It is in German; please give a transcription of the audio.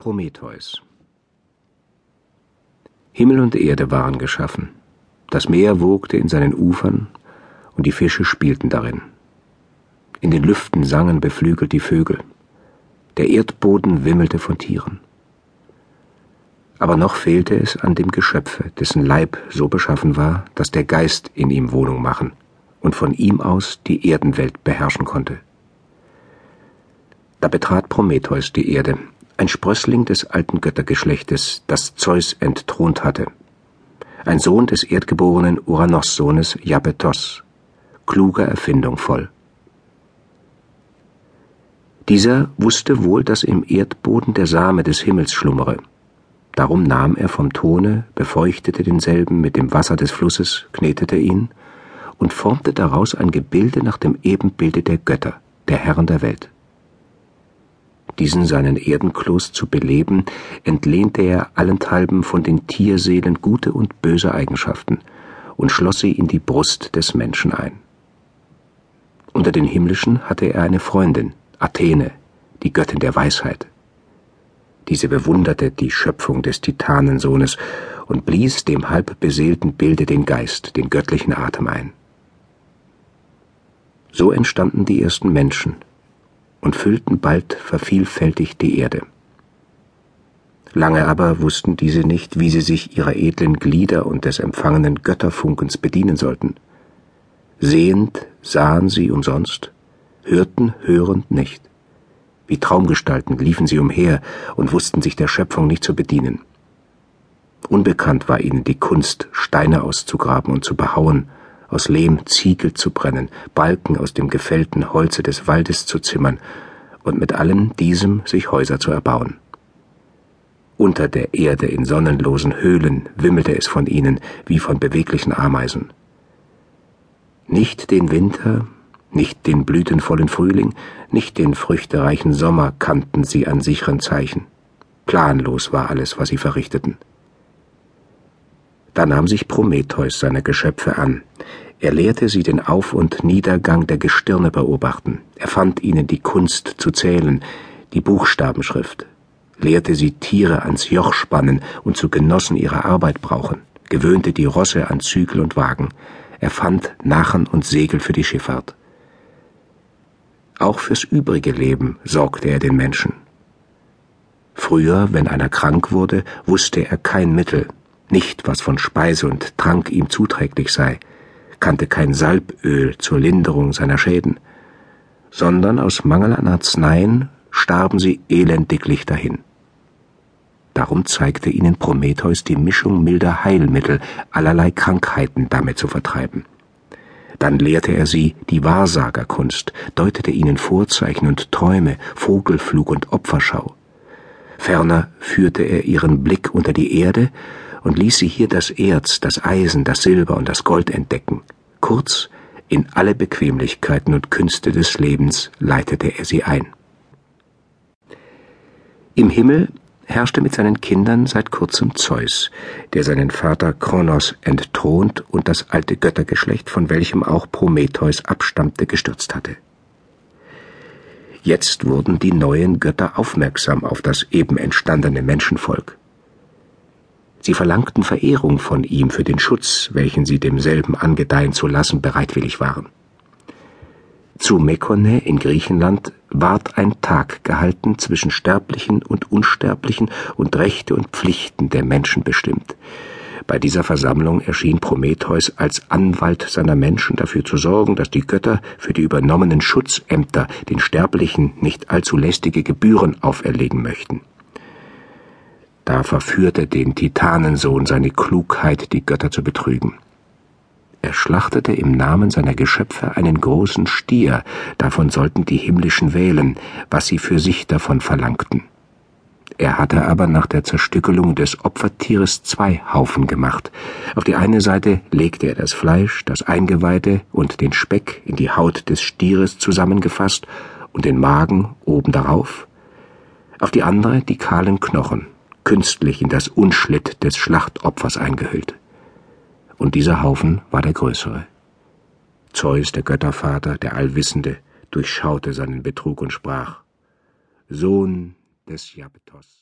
Prometheus Himmel und Erde waren geschaffen, das Meer wogte in seinen Ufern und die Fische spielten darin. In den Lüften sangen beflügelt die Vögel, der Erdboden wimmelte von Tieren. Aber noch fehlte es an dem Geschöpfe, dessen Leib so beschaffen war, dass der Geist in ihm Wohnung machen und von ihm aus die Erdenwelt beherrschen konnte. Da betrat Prometheus die Erde, ein Sprössling des alten Göttergeschlechtes, das Zeus entthront hatte, ein Sohn des erdgeborenen Uranos-Sohnes Japetos, kluger Erfindung voll. Dieser wusste wohl, dass im Erdboden der Same des Himmels schlummere. Darum nahm er vom Tone, befeuchtete denselben mit dem Wasser des Flusses, knetete ihn und formte daraus ein Gebilde nach dem Ebenbilde der Götter, der Herren der Welt diesen seinen Erdenkloß zu beleben, entlehnte er allenthalben von den Tierseelen gute und böse Eigenschaften und schloss sie in die Brust des Menschen ein. Unter den Himmlischen hatte er eine Freundin, Athene, die Göttin der Weisheit. Diese bewunderte die Schöpfung des Titanensohnes und blies dem halbbeseelten Bilde den Geist, den göttlichen Atem ein. So entstanden die ersten Menschen, und füllten bald vervielfältigt die Erde. Lange aber wussten diese nicht, wie sie sich ihrer edlen Glieder und des empfangenen Götterfunkens bedienen sollten. Sehend sahen sie umsonst, hörten hörend nicht. Wie Traumgestalten liefen sie umher und wussten sich der Schöpfung nicht zu bedienen. Unbekannt war ihnen die Kunst, Steine auszugraben und zu behauen, aus Lehm Ziegel zu brennen, Balken aus dem gefällten Holze des Waldes zu zimmern und mit allem diesem sich Häuser zu erbauen. Unter der Erde in sonnenlosen Höhlen wimmelte es von ihnen wie von beweglichen Ameisen. Nicht den Winter, nicht den blütenvollen Frühling, nicht den früchtereichen Sommer kannten sie an sicheren Zeichen. Planlos war alles, was sie verrichteten. Da nahm sich Prometheus seiner Geschöpfe an. Er lehrte sie den Auf- und Niedergang der Gestirne beobachten, er fand ihnen die Kunst zu zählen, die Buchstabenschrift, lehrte sie Tiere ans Joch spannen und zu Genossen ihrer Arbeit brauchen, gewöhnte die Rosse an Zügel und Wagen, erfand Nachen und Segel für die Schifffahrt. Auch fürs übrige Leben sorgte er den Menschen. Früher, wenn einer krank wurde, wusste er kein Mittel, nicht was von Speise und Trank ihm zuträglich sei, kannte kein Salböl zur Linderung seiner Schäden, sondern aus Mangel an Arzneien starben sie elendiglich dahin. Darum zeigte ihnen Prometheus die Mischung milder Heilmittel, allerlei Krankheiten damit zu vertreiben. Dann lehrte er sie die Wahrsagerkunst, deutete ihnen Vorzeichen und Träume, Vogelflug und Opferschau. Ferner führte er ihren Blick unter die Erde und ließ sie hier das Erz, das Eisen, das Silber und das Gold entdecken. Kurz, in alle Bequemlichkeiten und Künste des Lebens leitete er sie ein. Im Himmel herrschte mit seinen Kindern seit kurzem Zeus, der seinen Vater Kronos entthront und das alte Göttergeschlecht, von welchem auch Prometheus abstammte, gestürzt hatte. Jetzt wurden die neuen Götter aufmerksam auf das eben entstandene Menschenvolk. Sie verlangten Verehrung von ihm für den Schutz, welchen sie demselben angedeihen zu lassen bereitwillig waren. Zu Mekone in Griechenland ward ein Tag gehalten zwischen Sterblichen und Unsterblichen und Rechte und Pflichten der Menschen bestimmt. Bei dieser Versammlung erschien Prometheus als Anwalt seiner Menschen dafür zu sorgen, dass die Götter für die übernommenen Schutzämter den Sterblichen nicht allzu lästige Gebühren auferlegen möchten. Da verführte den Titanensohn seine Klugheit, die Götter zu betrügen. Er schlachtete im Namen seiner Geschöpfe einen großen Stier, davon sollten die Himmlischen wählen, was sie für sich davon verlangten. Er hatte aber nach der Zerstückelung des Opfertieres zwei Haufen gemacht. Auf die eine Seite legte er das Fleisch, das Eingeweide und den Speck in die Haut des Stieres zusammengefasst und den Magen oben darauf, auf die andere die kahlen Knochen künstlich in das Unschlitt des Schlachtopfers eingehüllt. Und dieser Haufen war der größere. Zeus, der Göttervater, der Allwissende, durchschaute seinen Betrug und sprach Sohn des Japetos.